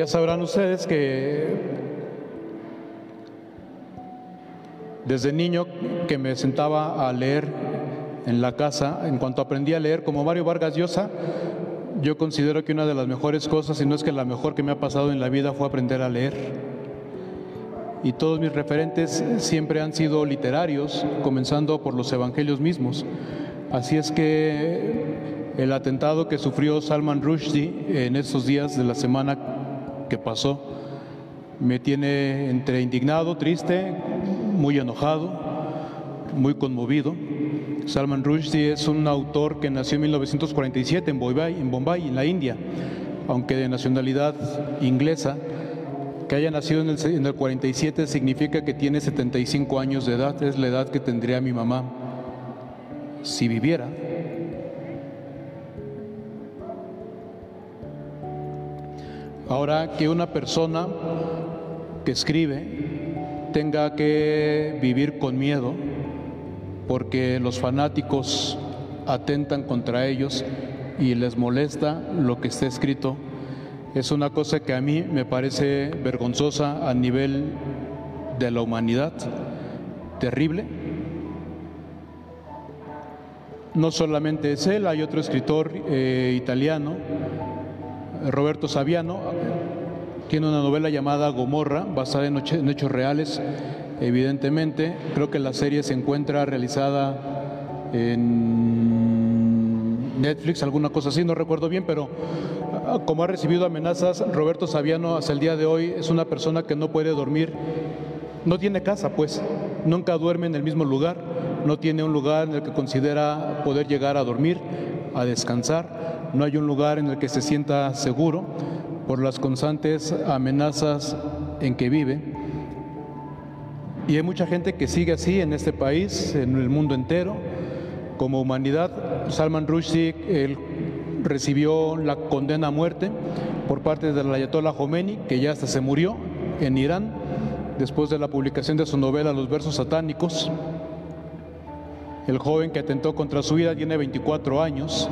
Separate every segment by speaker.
Speaker 1: Ya sabrán ustedes que desde niño que me sentaba a leer en la casa, en cuanto aprendí a leer como Mario Vargas Llosa, yo considero que una de las mejores cosas, y no es que la mejor que me ha pasado en la vida, fue aprender a leer. Y todos mis referentes siempre han sido literarios, comenzando por los evangelios mismos. Así es que el atentado que sufrió Salman Rushdie en estos días de la semana que pasó me tiene entre indignado, triste, muy enojado, muy conmovido. Salman Rushdie es un autor que nació en 1947 en Bombay, en Bombay, en la India, aunque de nacionalidad inglesa. Que haya nacido en el, en el 47 significa que tiene 75 años de edad, es la edad que tendría mi mamá si viviera. Ahora que una persona que escribe tenga que vivir con miedo, porque los fanáticos atentan contra ellos y les molesta lo que está escrito, es una cosa que a mí me parece vergonzosa a nivel de la humanidad, terrible. No solamente es él, hay otro escritor eh, italiano, Roberto Saviano, tiene una novela llamada Gomorra, basada en, hechos reales, evidentemente. Creo que la serie se encuentra realizada en Netflix, alguna cosa así, no recuerdo bien, pero ah, como ha recibido amenazas, Roberto Saviano hasta el día de hoy es una persona que no puede dormir, no tiene casa, pues, nunca duerme en el mismo lugar, no tiene un lugar en el que considera poder llegar a dormir, a descansar, no hay un lugar en el que se sienta seguro por las constantes amenazas en que vive. Y hay mucha gente que sigue así en este país, en el mundo entero. Como humanidad, Salman Rushdie recibió la condena a muerte por parte del Ayatollah Khomeini, que ya hasta se murió en Irán, después de la publicación de su novela Los versos satánicos. El joven que atentó contra su vida tiene 24 años.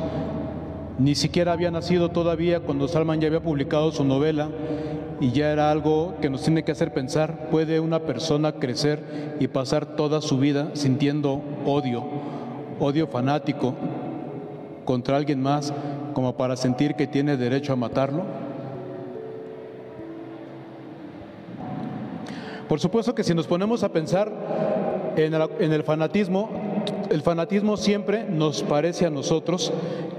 Speaker 1: Ni siquiera había nacido todavía cuando Salman ya había publicado su novela y ya era algo que nos tiene que hacer pensar, ¿puede una persona crecer y pasar toda su vida sintiendo odio, odio fanático contra alguien más como para sentir que tiene derecho a matarlo? Por supuesto que si nos ponemos a pensar en el, fanatismo, el fanatismo siempre nos parece a nosotros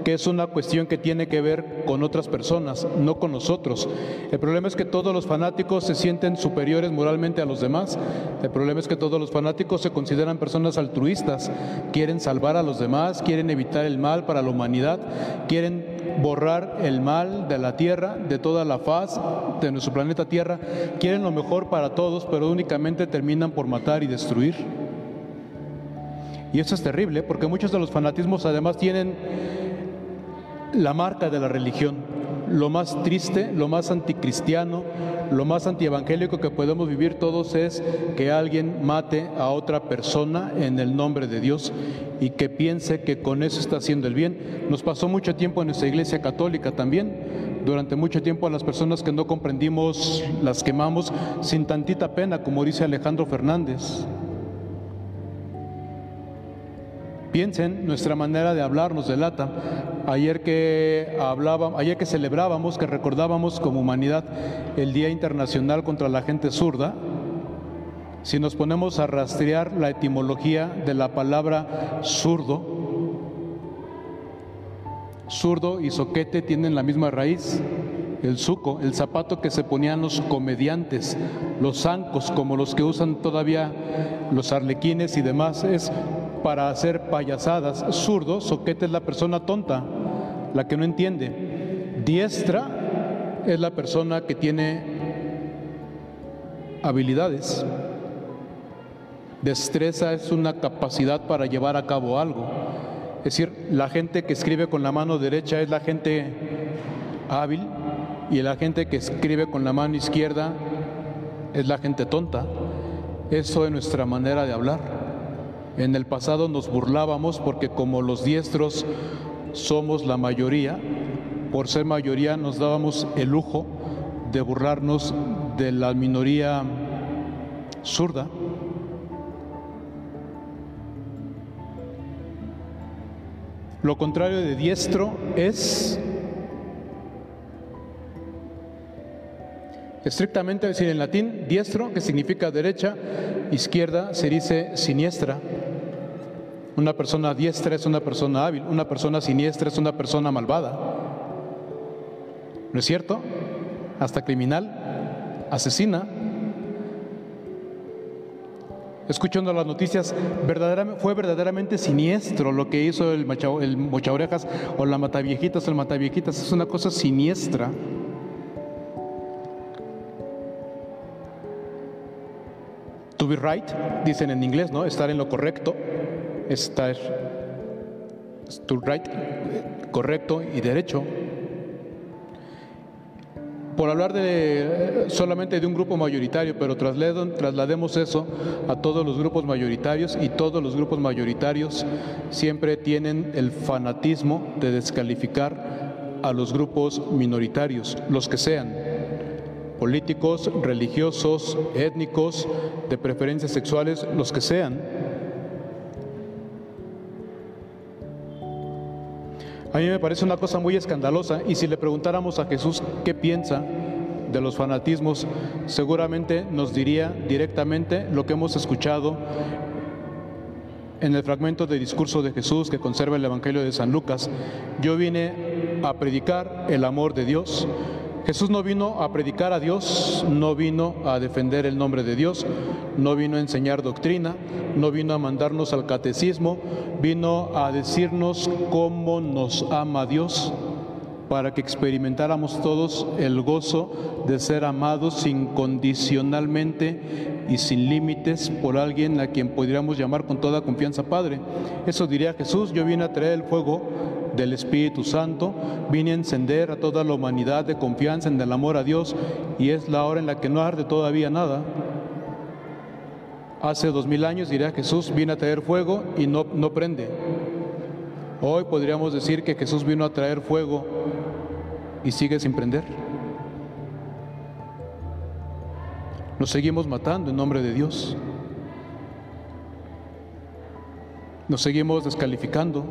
Speaker 1: que es una cuestión que tiene que ver con otras personas, no con nosotros. El problema es que todos los fanáticos se sienten superiores moralmente a los demás. El problema es que todos los fanáticos se consideran personas altruistas, quieren salvar a los demás, quieren evitar el mal para la humanidad, quieren borrar el mal de la tierra, de toda la faz de nuestro planeta Tierra, quieren lo mejor para todos, pero únicamente terminan por matar y destruir. Y eso es terrible porque muchos de los fanatismos además tienen la marca de la religión. Lo más triste, lo más anticristiano, lo más antievangélico que podemos vivir todos es que alguien mate a otra persona en el nombre de Dios y que piense que con eso está haciendo el bien. Nos pasó mucho tiempo en nuestra iglesia católica también. Durante mucho tiempo a las personas que no comprendimos las quemamos sin tantita pena, como dice Alejandro Fernández. Piensen, nuestra manera de hablar nos delata. Ayer que ayer que celebrábamos, que recordábamos como humanidad el Día Internacional contra la Gente Zurda, si nos ponemos a rastrear la etimología de la palabra zurdo, zurdo y soquete tienen la misma raíz, el suco, el zapato que se ponían los comediantes, los zancos como los que usan todavía los arlequines y demás, es para hacer payasadas. Zurdo, soquete es la persona tonta, la que no entiende. Diestra es la persona que tiene habilidades. Destreza es una capacidad para llevar a cabo algo. Es decir, la gente que escribe con la mano derecha es la gente hábil y la gente que escribe con la mano izquierda es la gente tonta. Eso es nuestra manera de hablar. En el pasado nos burlábamos porque como los diestros somos la mayoría, por ser mayoría nos dábamos el lujo de burlarnos de la minoría zurda. Lo contrario de diestro es estrictamente decir en latín diestro, que significa derecha, izquierda se dice siniestra. Una persona diestra es una persona hábil, una persona siniestra es una persona malvada. ¿No es cierto? Hasta criminal, asesina. Escuchando las noticias, fue verdaderamente siniestro lo que hizo el, mocha, el o la mataviejitas o el mataviejitas. Es una cosa siniestra. To be right, dicen en inglés, ¿no? Estar en lo correcto estar right, correcto y derecho. Por hablar de solamente de un grupo mayoritario, pero traslademos eso a todos los grupos mayoritarios y todos los grupos mayoritarios siempre tienen el fanatismo de descalificar a los grupos minoritarios, los que sean, políticos, religiosos, étnicos, de preferencias sexuales, los que sean A mí me parece una cosa muy escandalosa y si le preguntáramos a Jesús qué piensa de los fanatismos, seguramente nos diría directamente lo que hemos escuchado en el fragmento de discurso de Jesús que conserva el Evangelio de San Lucas. Yo vine a predicar el amor de Dios Jesús no vino a predicar a Dios, no vino a defender el nombre de Dios, no vino a enseñar doctrina, no vino a mandarnos al catecismo, vino a decirnos cómo nos ama Dios para que experimentáramos todos el gozo de ser amados incondicionalmente y sin límites por alguien a quien podríamos llamar con toda confianza Padre. Eso diría Jesús, yo vine a traer el fuego del Espíritu Santo, vine a encender a toda la humanidad de confianza en el amor a Dios y es la hora en la que no arde todavía nada. Hace dos mil años, diría Jesús, vine a traer fuego y no, no prende. Hoy podríamos decir que Jesús vino a traer fuego y sigue sin prender. Nos seguimos matando en nombre de Dios. Nos seguimos descalificando.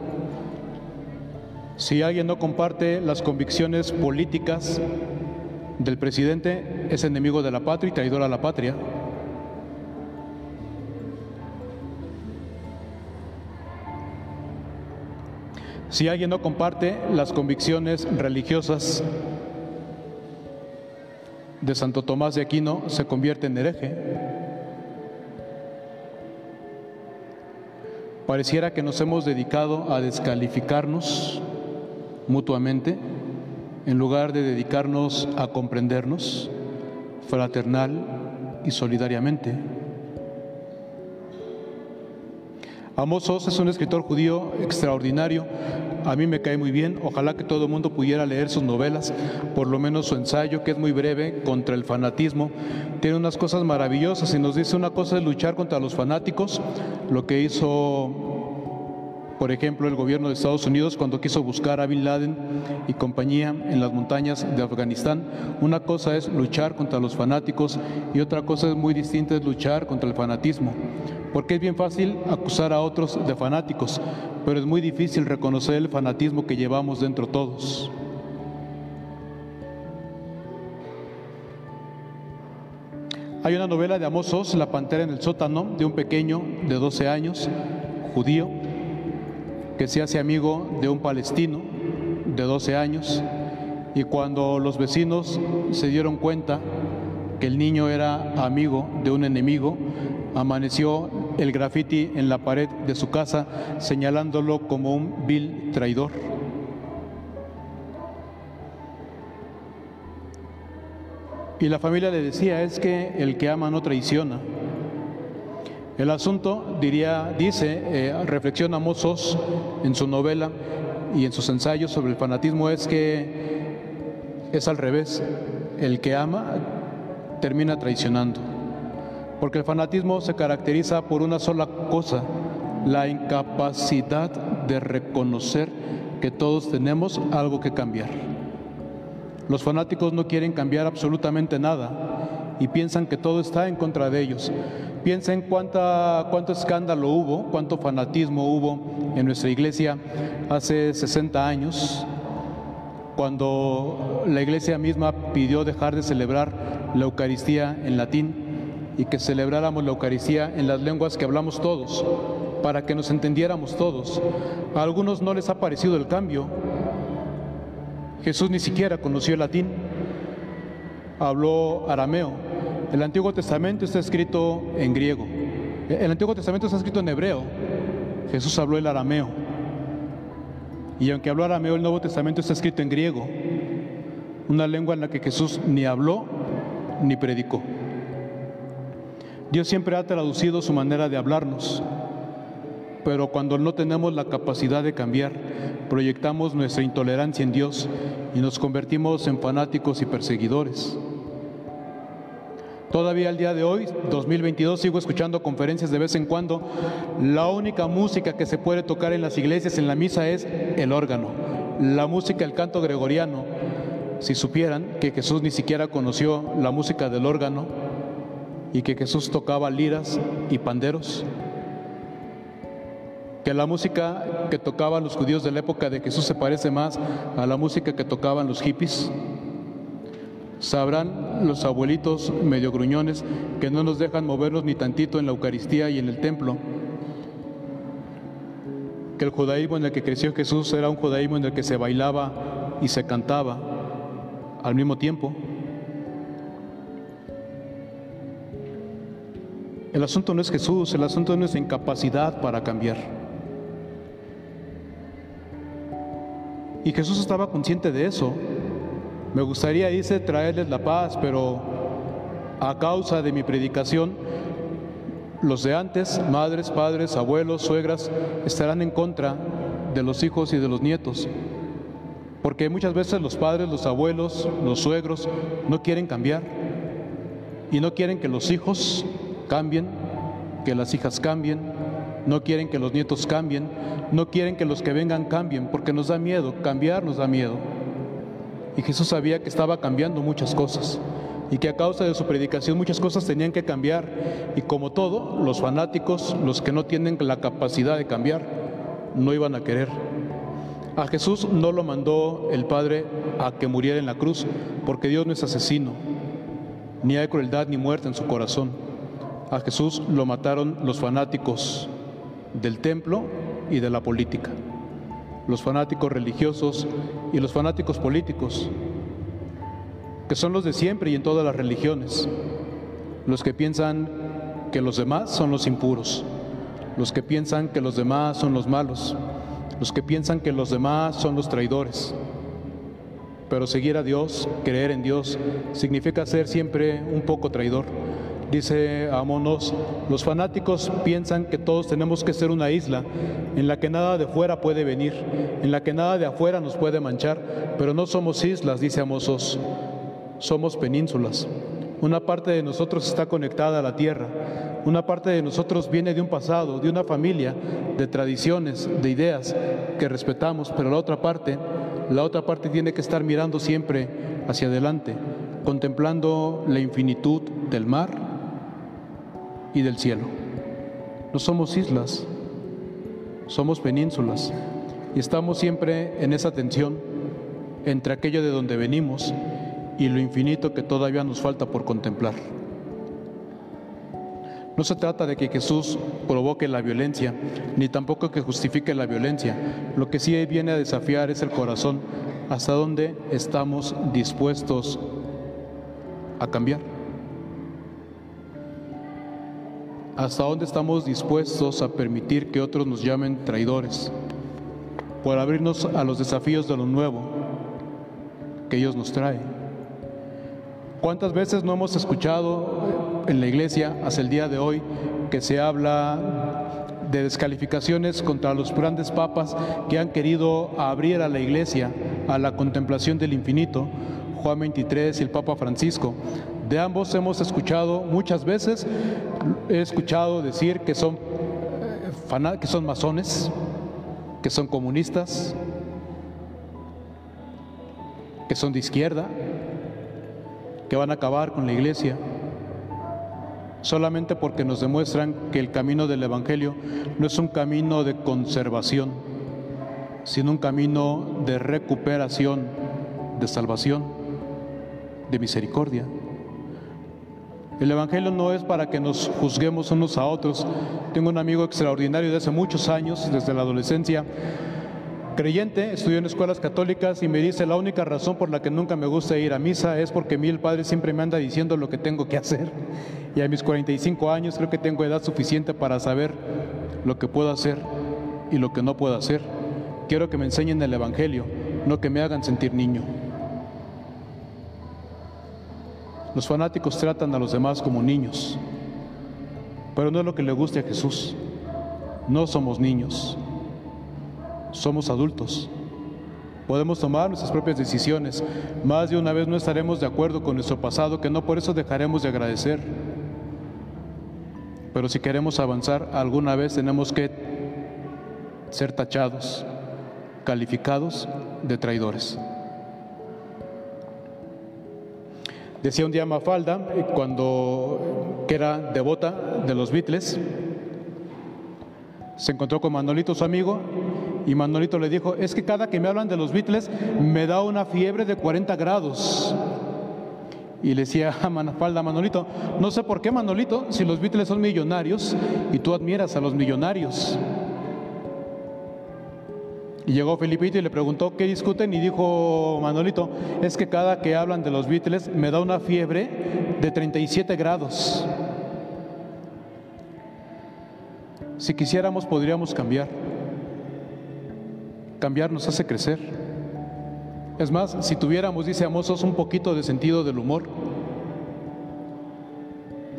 Speaker 1: Si alguien no comparte las convicciones políticas del presidente, es enemigo de la patria y traidor a la patria. Si alguien no comparte las convicciones religiosas de Santo Tomás de Aquino, se convierte en hereje. Pareciera que nos hemos dedicado a descalificarnos mutuamente en lugar de dedicarnos a comprendernos fraternal y solidariamente. Amos es un escritor judío extraordinario. A mí me cae muy bien. Ojalá que todo el mundo pudiera leer sus novelas, por lo menos su ensayo, que es muy breve, contra el fanatismo. Tiene unas cosas maravillosas y nos dice una cosa es luchar contra los fanáticos, lo que hizo por ejemplo, el gobierno de Estados Unidos cuando quiso buscar a Bin Laden y compañía en las montañas de Afganistán. Una cosa es luchar contra los fanáticos y otra cosa es muy distinta es luchar contra el fanatismo. Porque es bien fácil acusar a otros de fanáticos, pero es muy difícil reconocer el fanatismo que llevamos dentro todos. Hay una novela de Amos La pantera en el sótano, de un pequeño de 12 años, judío, que se hace amigo de un palestino de 12 años y cuando los vecinos se dieron cuenta que el niño era amigo de un enemigo, amaneció el grafiti en la pared de su casa señalándolo como un vil traidor. Y la familia le decía, es que el que ama no traiciona. El asunto, diría, dice, eh, reflexiona Mozos en su novela y en sus ensayos sobre el fanatismo, es que es al revés. El que ama termina traicionando. Porque el fanatismo se caracteriza por una sola cosa, la incapacidad de reconocer que todos tenemos algo que cambiar. Los fanáticos no quieren cambiar absolutamente nada y piensan que todo está en contra de ellos. Piensen cuánta, cuánto escándalo hubo, cuánto fanatismo hubo en nuestra iglesia hace 60 años, cuando la iglesia misma pidió dejar de celebrar la Eucaristía en latín y que celebráramos la Eucaristía en las lenguas que hablamos todos, para que nos entendiéramos todos. A algunos no les ha parecido el cambio. Jesús ni siquiera conoció el latín, habló arameo. El Antiguo Testamento está escrito en griego. El Antiguo Testamento está escrito en hebreo. Jesús habló el arameo. Y aunque habló arameo, el Nuevo Testamento está escrito en griego, una lengua en la que Jesús ni habló ni predicó. Dios siempre ha traducido su manera de hablarnos, pero cuando no tenemos la capacidad de cambiar, proyectamos nuestra intolerancia en Dios y nos convertimos en fanáticos y perseguidores. Todavía al día de hoy, 2022, sigo escuchando conferencias de vez en cuando. La única música que se puede tocar en las iglesias, en la misa, es el órgano. La música, el canto gregoriano. Si supieran que Jesús ni siquiera conoció la música del órgano, y que Jesús tocaba liras y panderos, que la música que tocaban los judíos de la época de Jesús se parece más a la música que tocaban los hippies. Sabrán los abuelitos medio gruñones que no nos dejan movernos ni tantito en la Eucaristía y en el templo. Que el judaísmo en el que creció Jesús era un judaísmo en el que se bailaba y se cantaba al mismo tiempo. El asunto no es Jesús, el asunto es nuestra incapacidad para cambiar. Y Jesús estaba consciente de eso. Me gustaría, dice, traerles la paz, pero a causa de mi predicación, los de antes, madres, padres, abuelos, suegras, estarán en contra de los hijos y de los nietos. Porque muchas veces los padres, los abuelos, los suegros no quieren cambiar. Y no quieren que los hijos cambien, que las hijas cambien, no quieren que los nietos cambien, no quieren que los que vengan cambien, porque nos da miedo, cambiar nos da miedo. Y Jesús sabía que estaba cambiando muchas cosas y que a causa de su predicación muchas cosas tenían que cambiar. Y como todo, los fanáticos, los que no tienen la capacidad de cambiar, no iban a querer. A Jesús no lo mandó el Padre a que muriera en la cruz, porque Dios no es asesino, ni hay crueldad ni muerte en su corazón. A Jesús lo mataron los fanáticos del templo y de la política, los fanáticos religiosos y los fanáticos políticos, que son los de siempre y en todas las religiones, los que piensan que los demás son los impuros, los que piensan que los demás son los malos, los que piensan que los demás son los traidores. Pero seguir a Dios, creer en Dios, significa ser siempre un poco traidor Dice Amonos, los fanáticos piensan que todos tenemos que ser una isla en la que nada de fuera puede venir, en la que nada de afuera nos puede manchar, pero no somos islas, dice Amosos, somos penínsulas. Una parte de nosotros está conectada a la tierra, una parte de nosotros viene de un pasado, de una familia, de tradiciones, de ideas que respetamos, pero la otra parte, la otra parte tiene que estar mirando siempre hacia adelante, contemplando la infinitud del mar y del cielo. No somos islas, somos penínsulas y estamos siempre en esa tensión entre aquello de donde venimos y lo infinito que todavía nos falta por contemplar. No se trata de que Jesús provoque la violencia, ni tampoco que justifique la violencia. Lo que sí viene a desafiar es el corazón, hasta dónde estamos dispuestos a cambiar. ¿Hasta dónde estamos dispuestos a permitir que otros nos llamen traidores por abrirnos a los desafíos de lo nuevo que Dios nos trae? ¿Cuántas veces no hemos escuchado en la iglesia hasta el día de hoy que se habla de descalificaciones contra los grandes papas que han querido abrir a la iglesia a la contemplación del infinito, Juan 23 y el Papa Francisco, de ambos hemos escuchado muchas veces, he escuchado decir que son, que son masones, que son comunistas, que son de izquierda, que van a acabar con la iglesia, solamente porque nos demuestran que el camino del Evangelio no es un camino de conservación, sino un camino de recuperación, de salvación, de misericordia. El Evangelio no es para que nos juzguemos unos a otros. Tengo un amigo extraordinario de hace muchos años, desde la adolescencia, creyente, estudió en escuelas católicas y me dice, la única razón por la que nunca me gusta ir a misa es porque a mí el Padre siempre me anda diciendo lo que tengo que hacer. Y a mis 45 años creo que tengo edad suficiente para saber lo que puedo hacer y lo que no puedo hacer. Quiero que me enseñen el Evangelio, no que me hagan sentir niño. Los fanáticos tratan a los demás como niños, pero no es lo que le guste a Jesús. No somos niños, somos adultos. Podemos tomar nuestras propias decisiones. Más de una vez no estaremos de acuerdo con nuestro pasado, que no por eso dejaremos de agradecer. Pero si queremos avanzar, alguna vez tenemos que ser tachados, calificados de traidores. Decía un día Mafalda, cuando que era devota de los Beatles, se encontró con Manolito, su amigo, y Manolito le dijo, es que cada que me hablan de los Beatles me da una fiebre de 40 grados. Y le decía a Mafalda, Manolito, no sé por qué Manolito, si los Beatles son millonarios y tú admiras a los millonarios. Y llegó Felipito y le preguntó qué discuten y dijo Manolito, es que cada que hablan de los Beatles me da una fiebre de 37 grados. Si quisiéramos podríamos cambiar. Cambiar nos hace crecer. Es más, si tuviéramos, dice Amosos, un poquito de sentido del humor,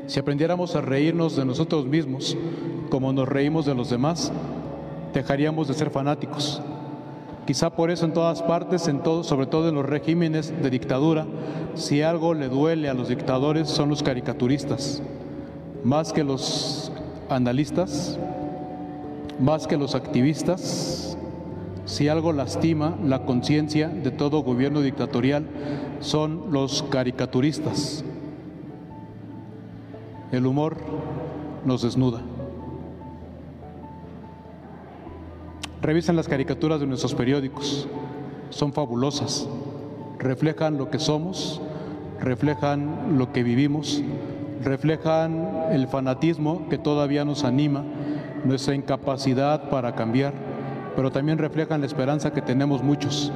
Speaker 1: si aprendiéramos a reírnos de nosotros mismos como nos reímos de los demás, dejaríamos de ser fanáticos. Quizá por eso en todas partes, en todo, sobre todo en los regímenes de dictadura, si algo le duele a los dictadores son los caricaturistas, más que los analistas, más que los activistas. Si algo lastima la conciencia de todo gobierno dictatorial son los caricaturistas. El humor nos desnuda. Revisen las caricaturas de nuestros periódicos, son fabulosas, reflejan lo que somos, reflejan lo que vivimos, reflejan el fanatismo que todavía nos anima, nuestra incapacidad para cambiar, pero también reflejan la esperanza que tenemos muchos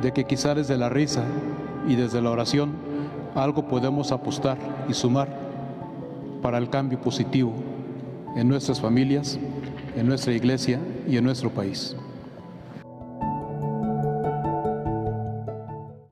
Speaker 1: de que quizá desde la risa y desde la oración algo podemos apostar y sumar para el cambio positivo en nuestras familias, en nuestra iglesia y en nuestro país.